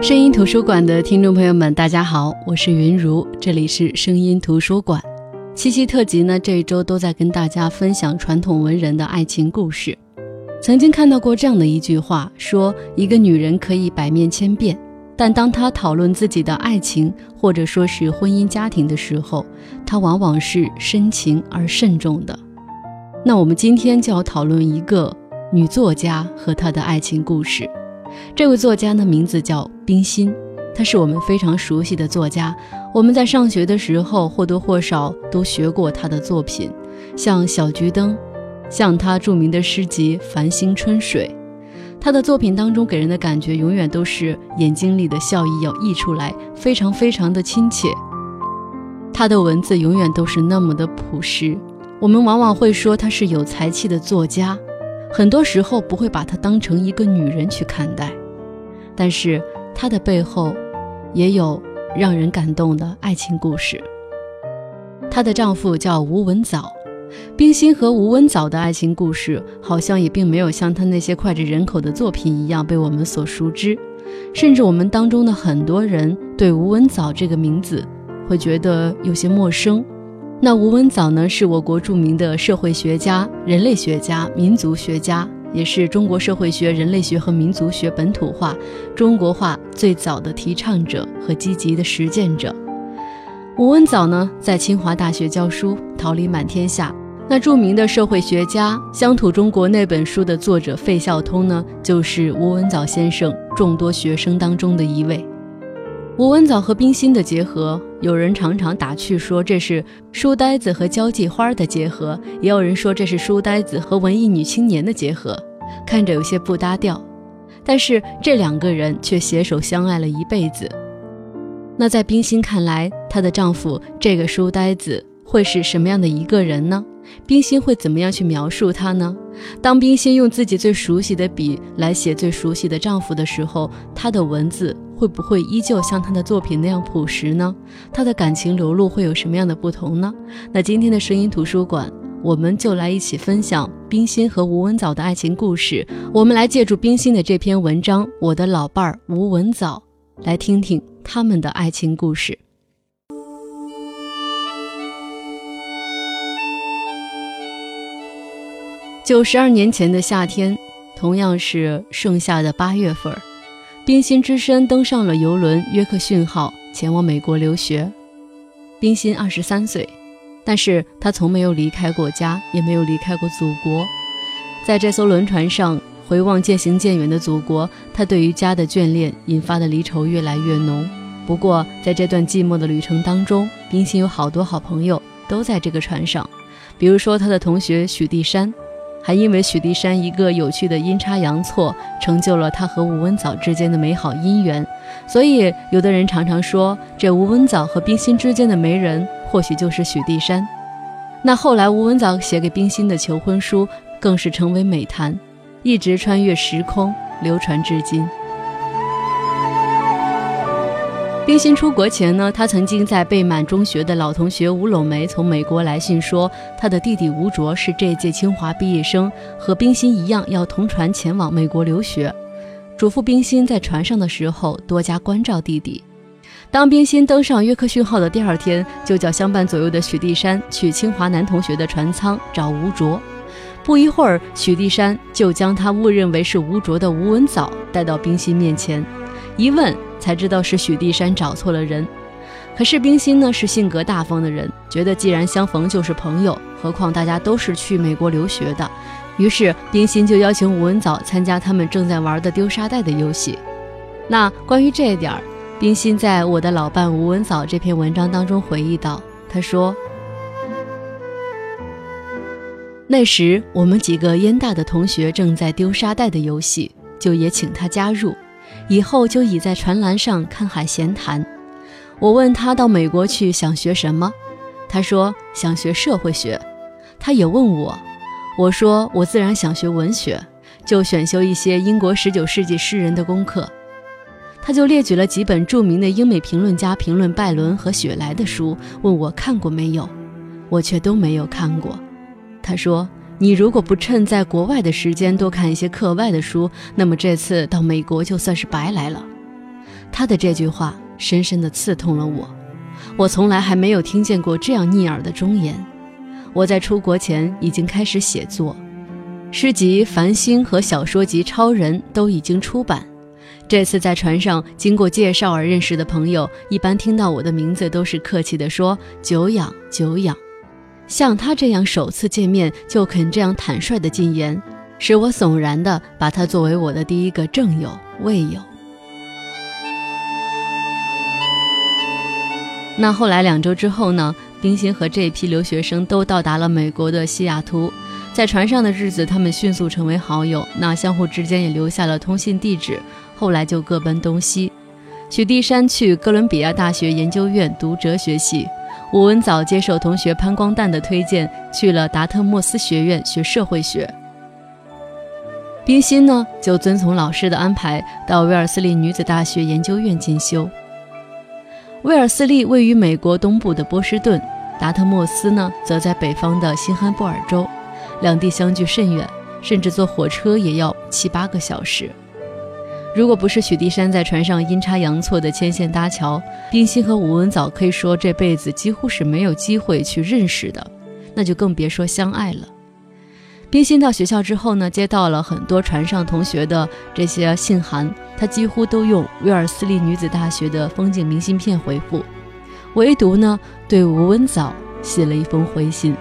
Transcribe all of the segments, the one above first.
声音图书馆的听众朋友们，大家好，我是云如，这里是声音图书馆。七夕特辑呢，这一周都在跟大家分享传统文人的爱情故事。曾经看到过这样的一句话，说一个女人可以百面千变，但当她讨论自己的爱情或者说是婚姻家庭的时候，她往往是深情而慎重的。那我们今天就要讨论一个女作家和她的爱情故事。这位作家的名字叫冰心，她是我们非常熟悉的作家。我们在上学的时候或多或少都学过她的作品，像《小桔灯》，像她著名的诗集《繁星春水》。她的作品当中给人的感觉永远都是眼睛里的笑意要溢出来，非常非常的亲切。她的文字永远都是那么的朴实，我们往往会说她是有才气的作家。很多时候不会把她当成一个女人去看待，但是她的背后也有让人感动的爱情故事。她的丈夫叫吴文藻，冰心和吴文藻的爱情故事好像也并没有像她那些脍炙人口的作品一样被我们所熟知，甚至我们当中的很多人对吴文藻这个名字会觉得有些陌生。那吴文藻呢，是我国著名的社会学家、人类学家、民族学家，也是中国社会学、人类学和民族学本土化、中国化最早的提倡者和积极的实践者。吴文藻呢，在清华大学教书，桃李满天下。那著名的社会学家《乡土中国》那本书的作者费孝通呢，就是吴文藻先生众多学生当中的一位。吴文藻和冰心的结合，有人常常打趣说这是书呆子和交际花的结合，也有人说这是书呆子和文艺女青年的结合，看着有些不搭调。但是这两个人却携手相爱了一辈子。那在冰心看来，她的丈夫这个书呆子会是什么样的一个人呢？冰心会怎么样去描述他呢？当冰心用自己最熟悉的笔来写最熟悉的丈夫的时候，她的文字。会不会依旧像他的作品那样朴实呢？他的感情流露会有什么样的不同呢？那今天的声音图书馆，我们就来一起分享冰心和吴文藻的爱情故事。我们来借助冰心的这篇文章《我的老伴儿吴文藻》，来听听他们的爱情故事。九十二年前的夏天，同样是盛夏的八月份儿。冰心只身登上了游轮约克逊号，前往美国留学。冰心二十三岁，但是她从没有离开过家，也没有离开过祖国。在这艘轮船上，回望渐行渐远的祖国，她对于家的眷恋引发的离愁越来越浓。不过，在这段寂寞的旅程当中，冰心有好多好朋友都在这个船上，比如说她的同学许地山。还因为许地山一个有趣的阴差阳错，成就了他和吴文藻之间的美好姻缘。所以，有的人常常说，这吴文藻和冰心之间的媒人，或许就是许地山。那后来，吴文藻写给冰心的求婚书，更是成为美谈，一直穿越时空，流传至今。冰心出国前呢，他曾经在贝满中学的老同学吴柳梅从美国来信说，他的弟弟吴卓是这届清华毕业生，和冰心一样要同船前往美国留学，嘱咐冰心在船上的时候多加关照弟弟。当冰心登上约克逊号的第二天，就叫相伴左右的许地山去清华男同学的船舱找吴卓。不一会儿，许地山就将他误认为是吴卓的吴文藻带到冰心面前，一问。才知道是许地山找错了人，可是冰心呢是性格大方的人，觉得既然相逢就是朋友，何况大家都是去美国留学的，于是冰心就邀请吴文藻参加他们正在玩的丢沙袋的游戏。那关于这一点，冰心在我的老伴吴文藻这篇文章当中回忆到，他说：“那时我们几个烟大的同学正在丢沙袋的游戏，就也请他加入。”以后就倚在船栏上看海闲谈。我问他到美国去想学什么，他说想学社会学。他也问我，我说我自然想学文学，就选修一些英国十九世纪诗人的功课。他就列举了几本著名的英美评论家评论拜伦和雪莱的书，问我看过没有，我却都没有看过。他说。你如果不趁在国外的时间多看一些课外的书，那么这次到美国就算是白来了。他的这句话深深地刺痛了我。我从来还没有听见过这样逆耳的忠言。我在出国前已经开始写作，诗集《繁星》和小说集《超人》都已经出版。这次在船上经过介绍而认识的朋友，一般听到我的名字都是客气地说“久仰久仰”。像他这样首次见面就肯这样坦率的进言，使我悚然的把他作为我的第一个正友、未友。那后来两周之后呢？冰心和这批留学生都到达了美国的西雅图，在船上的日子，他们迅速成为好友，那相互之间也留下了通信地址。后来就各奔东西。许地山去哥伦比亚大学研究院读哲学系，吴文藻接受同学潘光旦的推荐，去了达特莫斯学院学社会学。冰心呢，就遵从老师的安排，到威尔斯利女子大学研究院进修。威尔斯利位于美国东部的波士顿，达特莫斯呢，则在北方的新罕布尔州，两地相距甚远，甚至坐火车也要七八个小时。如果不是许地山在船上阴差阳错的牵线搭桥，冰心和吴文藻可以说这辈子几乎是没有机会去认识的，那就更别说相爱了。冰心到学校之后呢，接到了很多船上同学的这些信函，他几乎都用威尔斯利女子大学的风景明信片回复，唯独呢对吴文藻写了一封回信。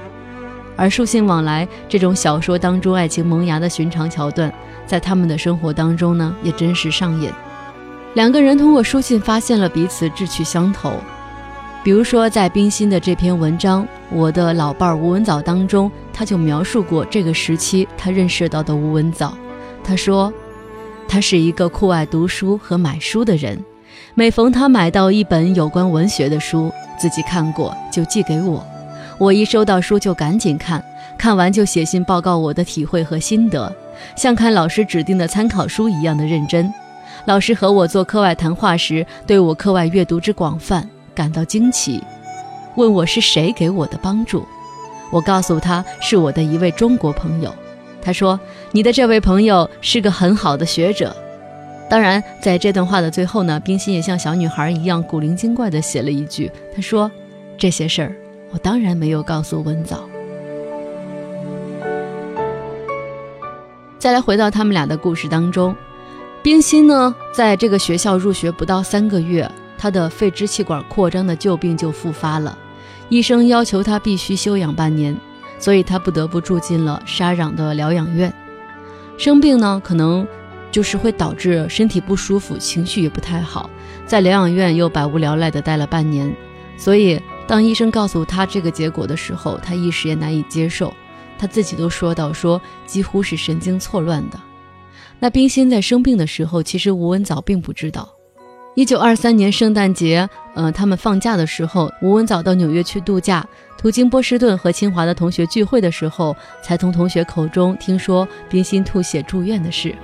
而书信往来这种小说当中爱情萌芽的寻常桥段，在他们的生活当中呢，也真实上演。两个人通过书信发现了彼此志趣相投。比如说，在冰心的这篇文章《我的老伴儿吴文藻》当中，他就描述过这个时期他认识到的吴文藻。他说，他是一个酷爱读书和买书的人。每逢他买到一本有关文学的书，自己看过就寄给我。我一收到书就赶紧看，看完就写信报告我的体会和心得，像看老师指定的参考书一样的认真。老师和我做课外谈话时，对我课外阅读之广泛。感到惊奇，问我是谁给我的帮助。我告诉他是我的一位中国朋友。他说：“你的这位朋友是个很好的学者。”当然，在这段话的最后呢，冰心也像小女孩一样古灵精怪地写了一句：“他说这些事儿，我当然没有告诉文藻。”再来回到他们俩的故事当中，冰心呢，在这个学校入学不到三个月。他的肺支气管扩张的旧病就复发了，医生要求他必须休养半年，所以他不得不住进了沙壤的疗养院。生病呢，可能就是会导致身体不舒服，情绪也不太好，在疗养院又百无聊赖地待了半年。所以，当医生告诉他这个结果的时候，他一时也难以接受。他自己都说到，说几乎是神经错乱的。那冰心在生病的时候，其实吴文藻并不知道。一九二三年圣诞节，呃，他们放假的时候，吴文藻到纽约去度假，途经波士顿和清华的同学聚会的时候，才从同学口中听说冰心吐血住院的事。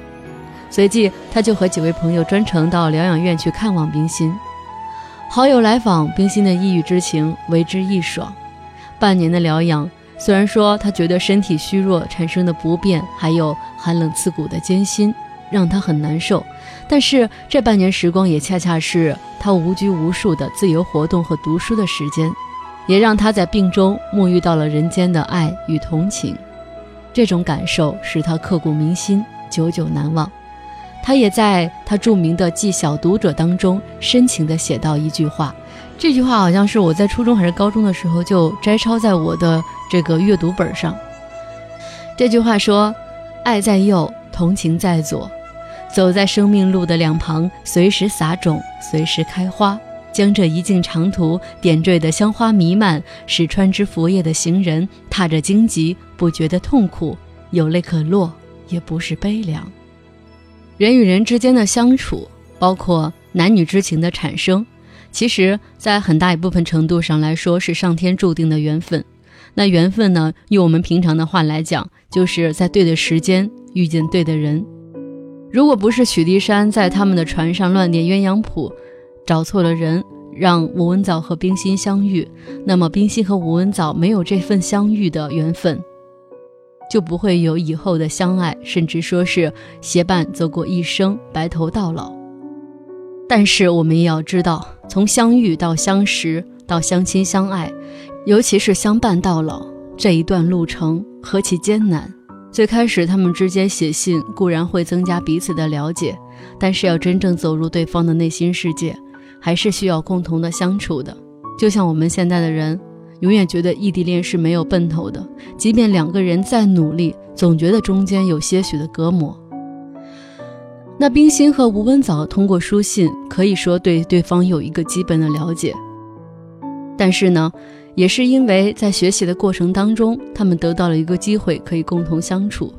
随即，他就和几位朋友专程到疗养院去看望冰心。好友来访，冰心的抑郁之情为之一爽。半年的疗养，虽然说他觉得身体虚弱产生的不便，还有寒冷刺骨的艰辛。让他很难受，但是这半年时光也恰恰是他无拘无束的自由活动和读书的时间，也让他在病中沐浴到了人间的爱与同情。这种感受使他刻骨铭心，久久难忘。他也在他著名的《记小读者》当中深情地写到一句话，这句话好像是我在初中还是高中的时候就摘抄在我的这个阅读本上。这句话说：“爱在右，同情在左。”走在生命路的两旁，随时撒种，随时开花，将这一径长途点缀的香花弥漫，使穿枝拂叶的行人踏着荆棘不觉得痛苦，有泪可落，也不是悲凉。人与人之间的相处，包括男女之情的产生，其实，在很大一部分程度上来说，是上天注定的缘分。那缘分呢，用我们平常的话来讲，就是在对的时间遇见对的人。如果不是许地山在他们的船上乱点鸳鸯谱，找错了人，让吴文藻和冰心相遇，那么冰心和吴文藻没有这份相遇的缘分，就不会有以后的相爱，甚至说是携伴走过一生，白头到老。但是我们也要知道，从相遇到相识到相亲相爱，尤其是相伴到老这一段路程何其艰难。最开始他们之间写信固然会增加彼此的了解，但是要真正走入对方的内心世界，还是需要共同的相处的。就像我们现在的人，永远觉得异地恋是没有奔头的，即便两个人再努力，总觉得中间有些许的隔膜。那冰心和吴文藻通过书信，可以说对对方有一个基本的了解，但是呢。也是因为在学习的过程当中，他们得到了一个机会，可以共同相处。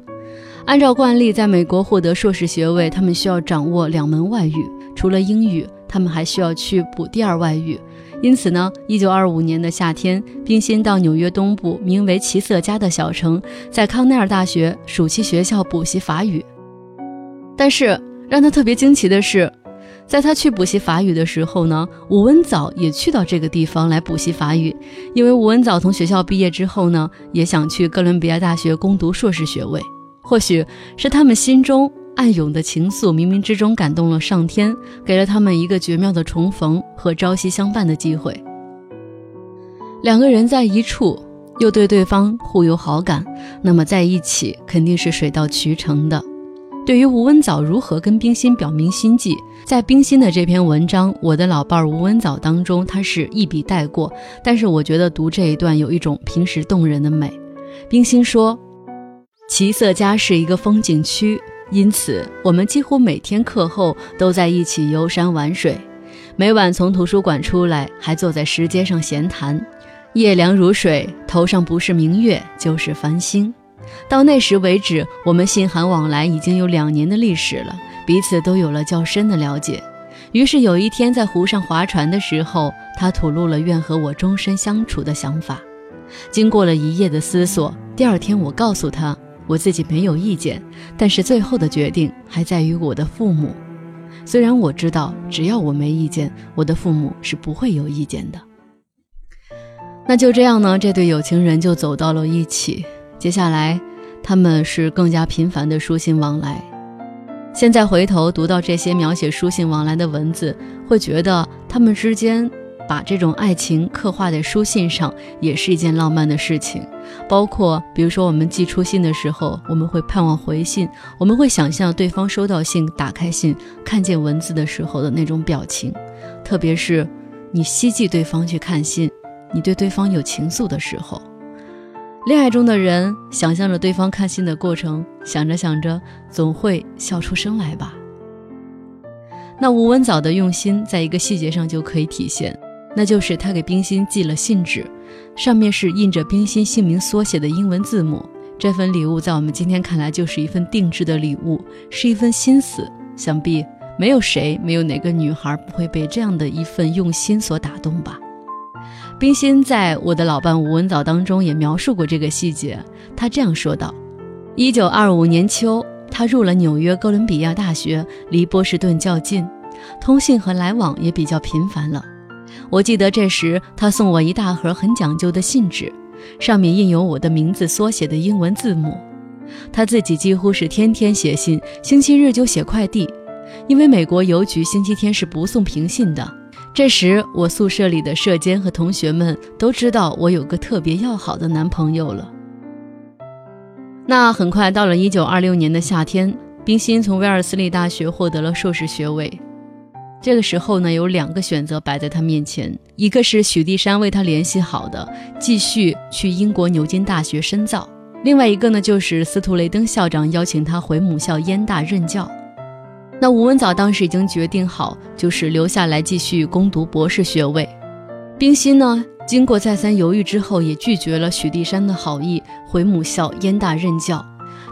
按照惯例，在美国获得硕士学位，他们需要掌握两门外语，除了英语，他们还需要去补第二外语。因此呢，一九二五年的夏天，冰心到纽约东部名为奇瑟家的小城，在康奈尔大学暑期学校补习法语。但是让他特别惊奇的是。在他去补习法语的时候呢，吴文藻也去到这个地方来补习法语，因为吴文藻从学校毕业之后呢，也想去哥伦比亚大学攻读硕士学位。或许是他们心中暗涌的情愫，冥冥之中感动了上天，给了他们一个绝妙的重逢和朝夕相伴的机会。两个人在一处，又对对方互有好感，那么在一起肯定是水到渠成的。对于吴文藻如何跟冰心表明心迹，在冰心的这篇文章《我的老伴儿吴文藻》当中，他是一笔带过。但是我觉得读这一段有一种平时动人的美。冰心说：“奇色家是一个风景区，因此我们几乎每天课后都在一起游山玩水。每晚从图书馆出来，还坐在石阶上闲谈。夜凉如水，头上不是明月就是繁星。”到那时为止，我们信函往来已经有两年的历史了，彼此都有了较深的了解。于是有一天在湖上划船的时候，他吐露了愿和我终身相处的想法。经过了一夜的思索，第二天我告诉他，我自己没有意见，但是最后的决定还在于我的父母。虽然我知道，只要我没意见，我的父母是不会有意见的。那就这样呢，这对有情人就走到了一起。接下来，他们是更加频繁的书信往来。现在回头读到这些描写书信往来的文字，会觉得他们之间把这种爱情刻画在书信上，也是一件浪漫的事情。包括，比如说我们寄出信的时候，我们会盼望回信，我们会想象对方收到信、打开信、看见文字的时候的那种表情。特别是你希冀对方去看信，你对对方有情愫的时候。恋爱中的人想象着对方看信的过程，想着想着总会笑出声来吧。那吴文藻的用心，在一个细节上就可以体现，那就是他给冰心寄了信纸，上面是印着冰心姓名缩写的英文字母。这份礼物在我们今天看来就是一份定制的礼物，是一份心思。想必没有谁，没有哪个女孩不会被这样的一份用心所打动吧。冰心在我的老伴吴文藻当中也描述过这个细节，他这样说道：，一九二五年秋，他入了纽约哥伦比亚大学，离波士顿较近，通信和来往也比较频繁了。我记得这时他送我一大盒很讲究的信纸，上面印有我的名字缩写的英文字母。他自己几乎是天天写信，星期日就写快递，因为美国邮局星期天是不送平信的。这时，我宿舍里的舍监和同学们都知道我有个特别要好的男朋友了。那很快到了一九二六年的夏天，冰心从威尔斯利大学获得了硕士学位。这个时候呢，有两个选择摆在他面前：一个是许地山为他联系好的，继续去英国牛津大学深造；另外一个呢，就是司徒雷登校长邀请他回母校燕大任教。那吴文藻当时已经决定好，就是留下来继续攻读博士学位。冰心呢，经过再三犹豫之后，也拒绝了许地山的好意，回母校燕大任教。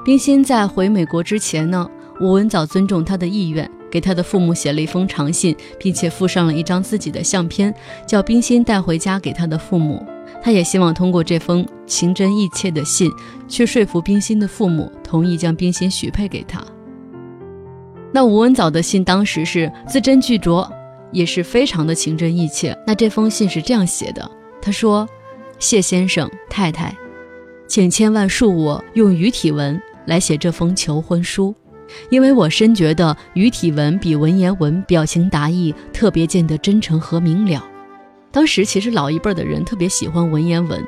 冰心在回美国之前呢，吴文藻尊重他的意愿，给他的父母写了一封长信，并且附上了一张自己的相片，叫冰心带回家给他的父母。他也希望通过这封情真意切的信，去说服冰心的父母同意将冰心许配给他。那吴文藻的信当时是字斟句酌，也是非常的情真意切。那这封信是这样写的：他说，谢先生太太，请千万恕我用语体文来写这封求婚书。因为我深觉得语体文比文言文表情达意，特别见得真诚和明了。当时其实老一辈的人特别喜欢文言文。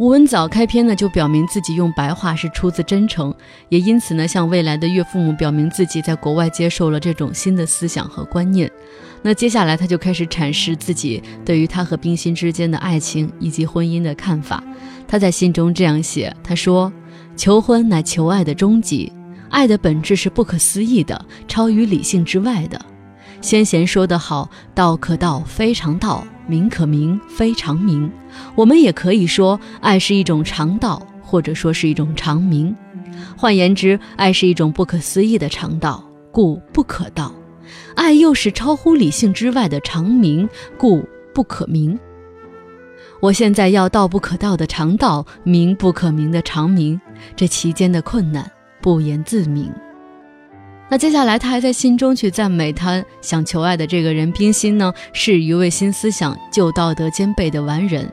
吴文藻开篇呢就表明自己用白话是出自真诚，也因此呢向未来的岳父母表明自己在国外接受了这种新的思想和观念。那接下来他就开始阐释自己对于他和冰心之间的爱情以及婚姻的看法。他在信中这样写：“他说，求婚乃求爱的终极，爱的本质是不可思议的，超于理性之外的。先贤说得好，道可道，非常道。”名可名，非常名。我们也可以说，爱是一种常道，或者说是一种常名。换言之，爱是一种不可思议的常道，故不可道；爱又是超乎理性之外的常名，故不可名。我现在要道不可道的常道，名不可名的常名，这其间的困难，不言自明。那接下来，他还在信中去赞美他想求爱的这个人冰心呢，是一位新思想、旧道德兼备的完人。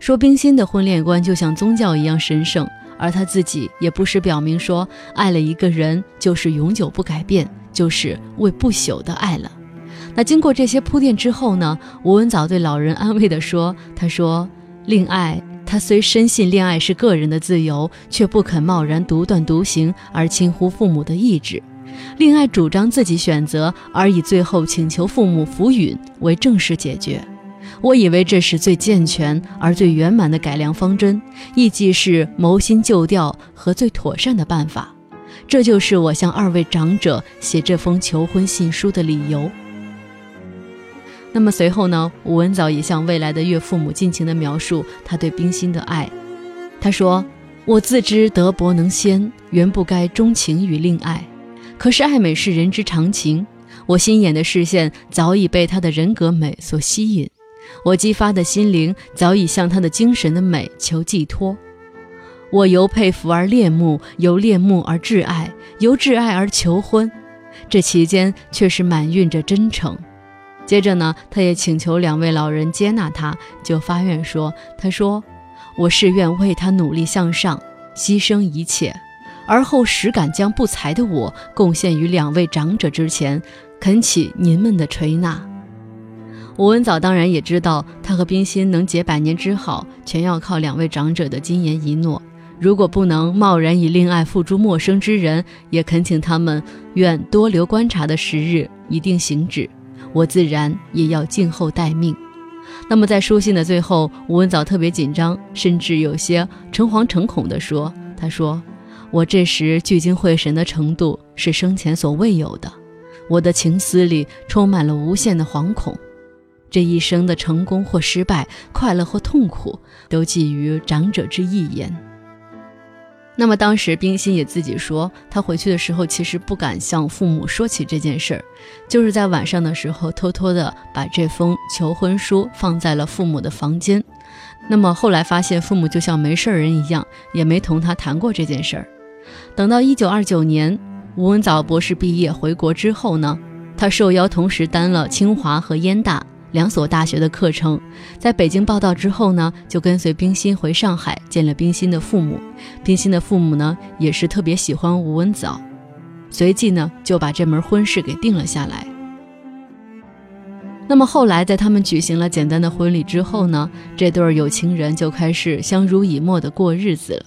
说冰心的婚恋观就像宗教一样神圣，而他自己也不时表明说，爱了一个人就是永久不改变，就是为不朽的爱了。那经过这些铺垫之后呢，吴文藻对老人安慰地说：“他说，恋爱，他虽深信恋爱是个人的自由，却不肯贸然独断独行而轻忽父母的意志。”恋爱主张自己选择，而以最后请求父母抚允为正式解决。我以为这是最健全而最圆满的改良方针，亦即是谋新旧调和最妥善的办法。这就是我向二位长者写这封求婚信书的理由。那么随后呢？吴文藻也向未来的岳父母尽情地描述他对冰心的爱。他说：“我自知德薄能先，原不该钟情于令爱。”可是爱美是人之常情，我心眼的视线早已被他的人格美所吸引，我激发的心灵早已向他的精神的美求寄托。我由佩服而恋慕，由恋慕而挚爱，由挚爱而求婚，这期间却是满蕴着真诚。接着呢，他也请求两位老人接纳他，就发愿说：“他说，我是愿为他努力向上，牺牲一切。”而后实敢将不才的我贡献于两位长者之前，恳请您们的垂纳。吴文藻当然也知道，他和冰心能结百年之好，全要靠两位长者的金言一诺。如果不能贸然以恋爱付诸陌生之人，也恳请他们愿多留观察的时日，一定行止。我自然也要静候待命。那么在书信的最后，吴文藻特别紧张，甚至有些诚惶诚恐地说：“他说。”我这时聚精会神的程度是生前所未有的，我的情思里充满了无限的惶恐。这一生的成功或失败，快乐或痛苦，都寄于长者之一言。那么当时冰心也自己说，他回去的时候其实不敢向父母说起这件事儿，就是在晚上的时候偷偷的把这封求婚书放在了父母的房间。那么后来发现父母就像没事人一样，也没同他谈过这件事儿。等到一九二九年，吴文藻博士毕业回国之后呢，他受邀同时担了清华和燕大两所大学的课程。在北京报道之后呢，就跟随冰心回上海见了冰心的父母。冰心的父母呢，也是特别喜欢吴文藻，随即呢就把这门婚事给定了下来。那么后来，在他们举行了简单的婚礼之后呢，这对有情人就开始相濡以沫的过日子了。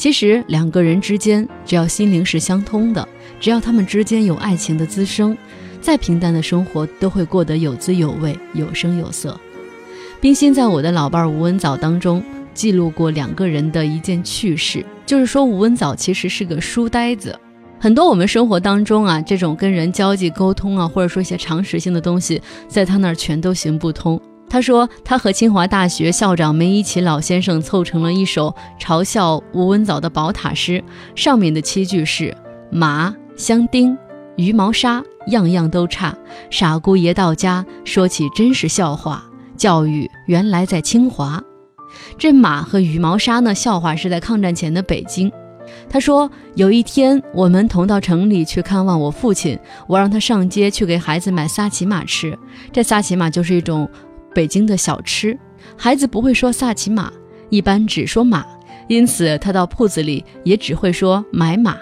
其实两个人之间，只要心灵是相通的，只要他们之间有爱情的滋生，再平淡的生活都会过得有滋有味、有声有色。冰心在我的老伴吴文藻当中记录过两个人的一件趣事，就是说吴文藻其实是个书呆子，很多我们生活当中啊这种跟人交际沟通啊，或者说一些常识性的东西，在他那儿全都行不通。他说，他和清华大学校长梅贻琦老先生凑成了一首嘲笑吴文藻的宝塔诗，上面的七句是：马、香丁、鱼毛纱，样样都差。傻姑爷到家，说起真是笑话。教育原来在清华。这马和羽毛纱呢？笑话是在抗战前的北京。他说，有一天我们同到城里去看望我父亲，我让他上街去给孩子买萨琪玛吃。这萨琪玛就是一种。北京的小吃，孩子不会说萨琪玛，一般只说马，因此他到铺子里也只会说买马。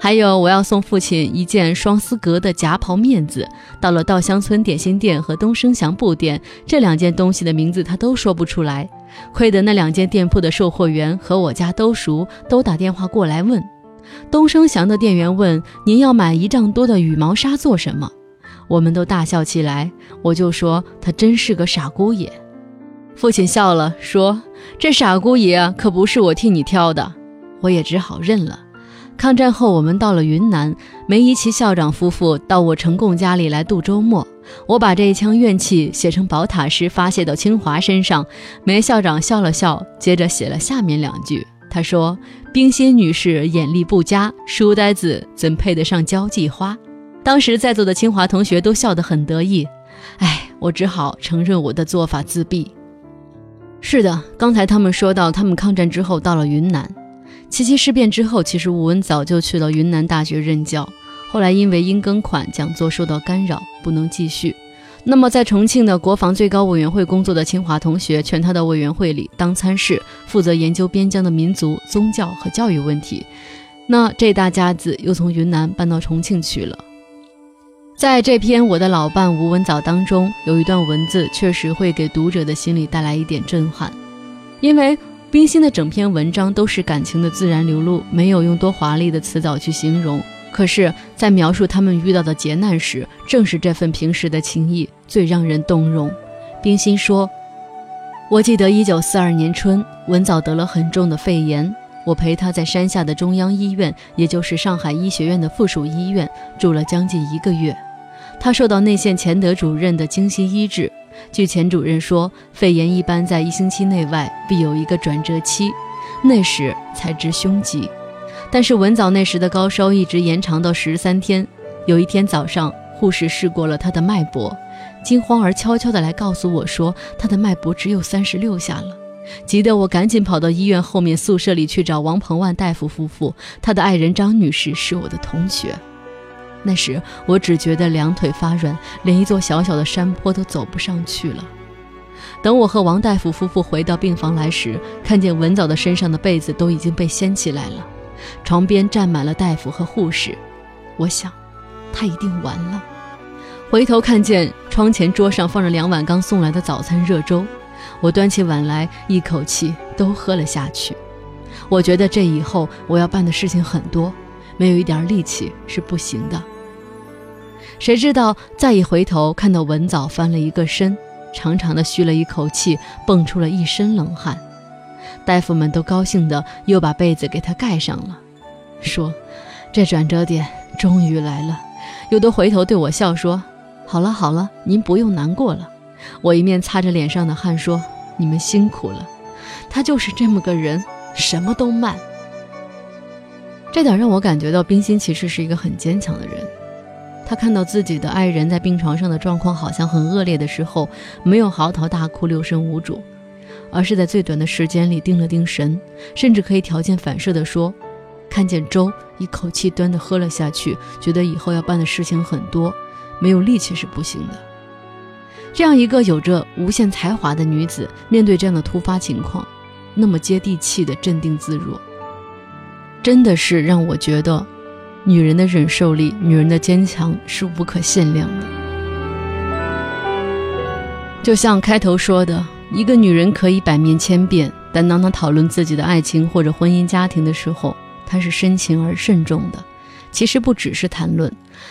还有，我要送父亲一件双丝格的夹袍面子。到了稻香村点心店和东升祥布店，这两件东西的名字他都说不出来。亏得那两间店铺的售货员和我家都熟，都打电话过来问。东升祥的店员问：“您要买一丈多的羽毛纱做什么？”我们都大笑起来。我就说：“他真是个傻姑爷。”父亲笑了，说：“这傻姑爷可不是我替你挑的。”我也只好认了。抗战后，我们到了云南，梅贻琦校长夫妇到我成贡家里来度周末。我把这一腔怨气写成宝塔诗，发泄到清华身上。梅校长笑了笑，接着写了下面两句。他说：“冰心女士眼力不佳，书呆子怎配得上交际花？”当时在座的清华同学都笑得很得意。哎，我只好承认我的做法自闭。是的，刚才他们说到，他们抗战之后到了云南。七七事变之后，其实吴文早就去了云南大学任教。后来因为因庚款讲座受到干扰，不能继续。那么在重庆的国防最高委员会工作的清华同学，劝他到委员会里当参事，负责研究边疆的民族、宗教和教育问题。那这大家子又从云南搬到重庆去了。在这篇《我的老伴吴文藻》当中，有一段文字确实会给读者的心里带来一点震撼，因为。冰心的整篇文章都是感情的自然流露，没有用多华丽的词藻去形容。可是，在描述他们遇到的劫难时，正是这份平时的情谊最让人动容。冰心说：“我记得一九四二年春，文藻得了很重的肺炎，我陪他在山下的中央医院，也就是上海医学院的附属医院住了将近一个月。他受到内线钱德主任的精心医治。”据钱主任说，肺炎一般在一星期内外必有一个转折期，那时才知凶吉。但是文藻那时的高烧一直延长到十三天。有一天早上，护士试过了他的脉搏，惊慌而悄悄地来告诉我说，他的脉搏只有三十六下了。急得我赶紧跑到医院后面宿舍里去找王鹏万大夫夫妇，他的爱人张女士是我的同学。那时我只觉得两腿发软，连一座小小的山坡都走不上去了。等我和王大夫夫妇回到病房来时，看见文藻的身上的被子都已经被掀起来了，床边站满了大夫和护士。我想，他一定完了。回头看见窗前桌上放着两碗刚送来的早餐热粥，我端起碗来，一口气都喝了下去。我觉得这以后我要办的事情很多，没有一点力气是不行的。谁知道再一回头，看到文藻翻了一个身，长长的吁了一口气，蹦出了一身冷汗。大夫们都高兴的又把被子给他盖上了，说：“这转折点终于来了。”有的回头对我笑说：“好了好了，您不用难过了。”我一面擦着脸上的汗说：“你们辛苦了。”他就是这么个人，什么都慢。这点让我感觉到冰心其实是一个很坚强的人。他看到自己的爱人在病床上的状况好像很恶劣的时候，没有嚎啕大哭、六神无主，而是在最短的时间里定了定神，甚至可以条件反射地说：“看见粥，一口气端的喝了下去，觉得以后要办的事情很多，没有力气是不行的。”这样一个有着无限才华的女子，面对这样的突发情况，那么接地气的镇定自若，真的是让我觉得。女人的忍受力，女人的坚强是无可限量的。就像开头说的，一个女人可以百面千变，但当她讨论自己的爱情或者婚姻家庭的时候，她是深情而慎重的。其实不只是谈论，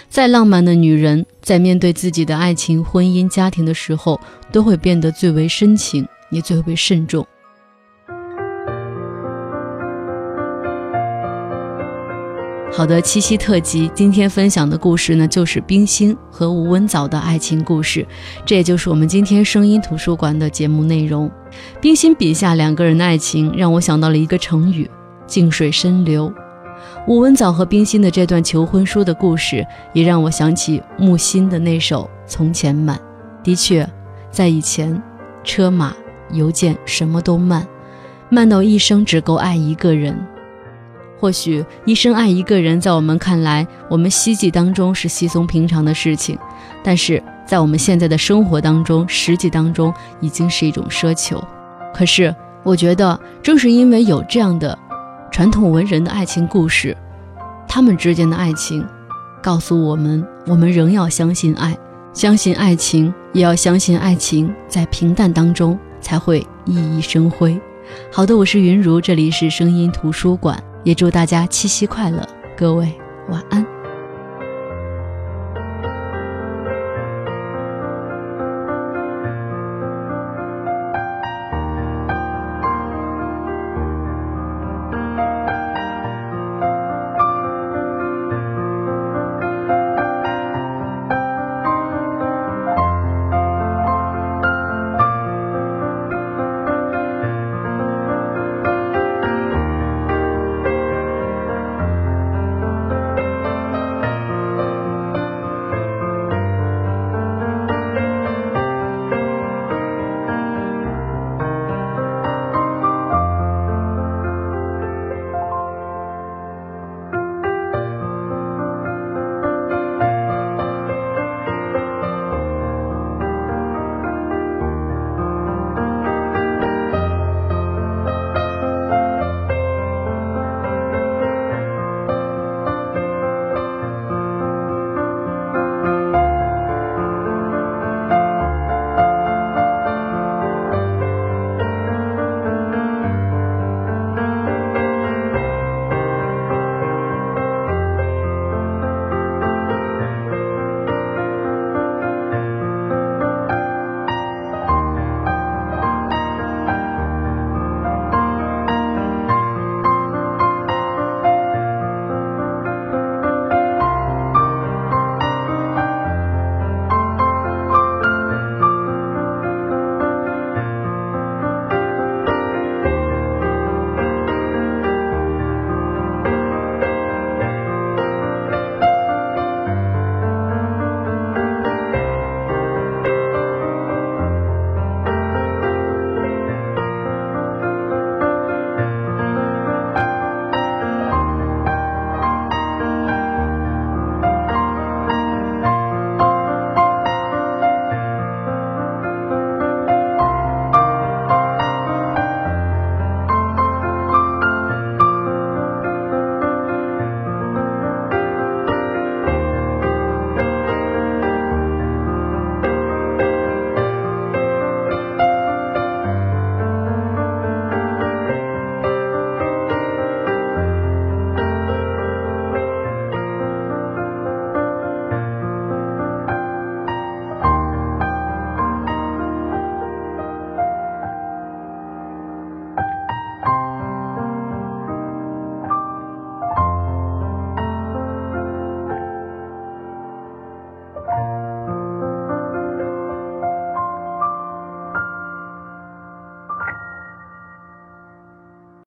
再浪漫的女人，在面对自己的爱情、婚姻、家庭的时候，都会变得最为深情，也最为慎重。好的，七夕特辑今天分享的故事呢，就是冰心和吴文藻的爱情故事。这也就是我们今天声音图书馆的节目内容。冰心笔下两个人的爱情，让我想到了一个成语“静水深流”。吴文藻和冰心的这段求婚书的故事，也让我想起木心的那首《从前慢》。的确，在以前，车马邮件什么都慢，慢到一生只够爱一个人。或许一生爱一个人在我们看来我们希冀当中是稀松平常的事情。但是在我们现在的生活当中实际当中已经是一种奢求。可是我觉得正是因为有这样的传统文人的爱情故事他们之间的爱情告诉我们我们仍要相信爱。相信爱情也要相信爱情在平淡当中才会熠熠生辉。好的我是云如这里是声音图书馆。也祝大家七夕快乐各位晚安。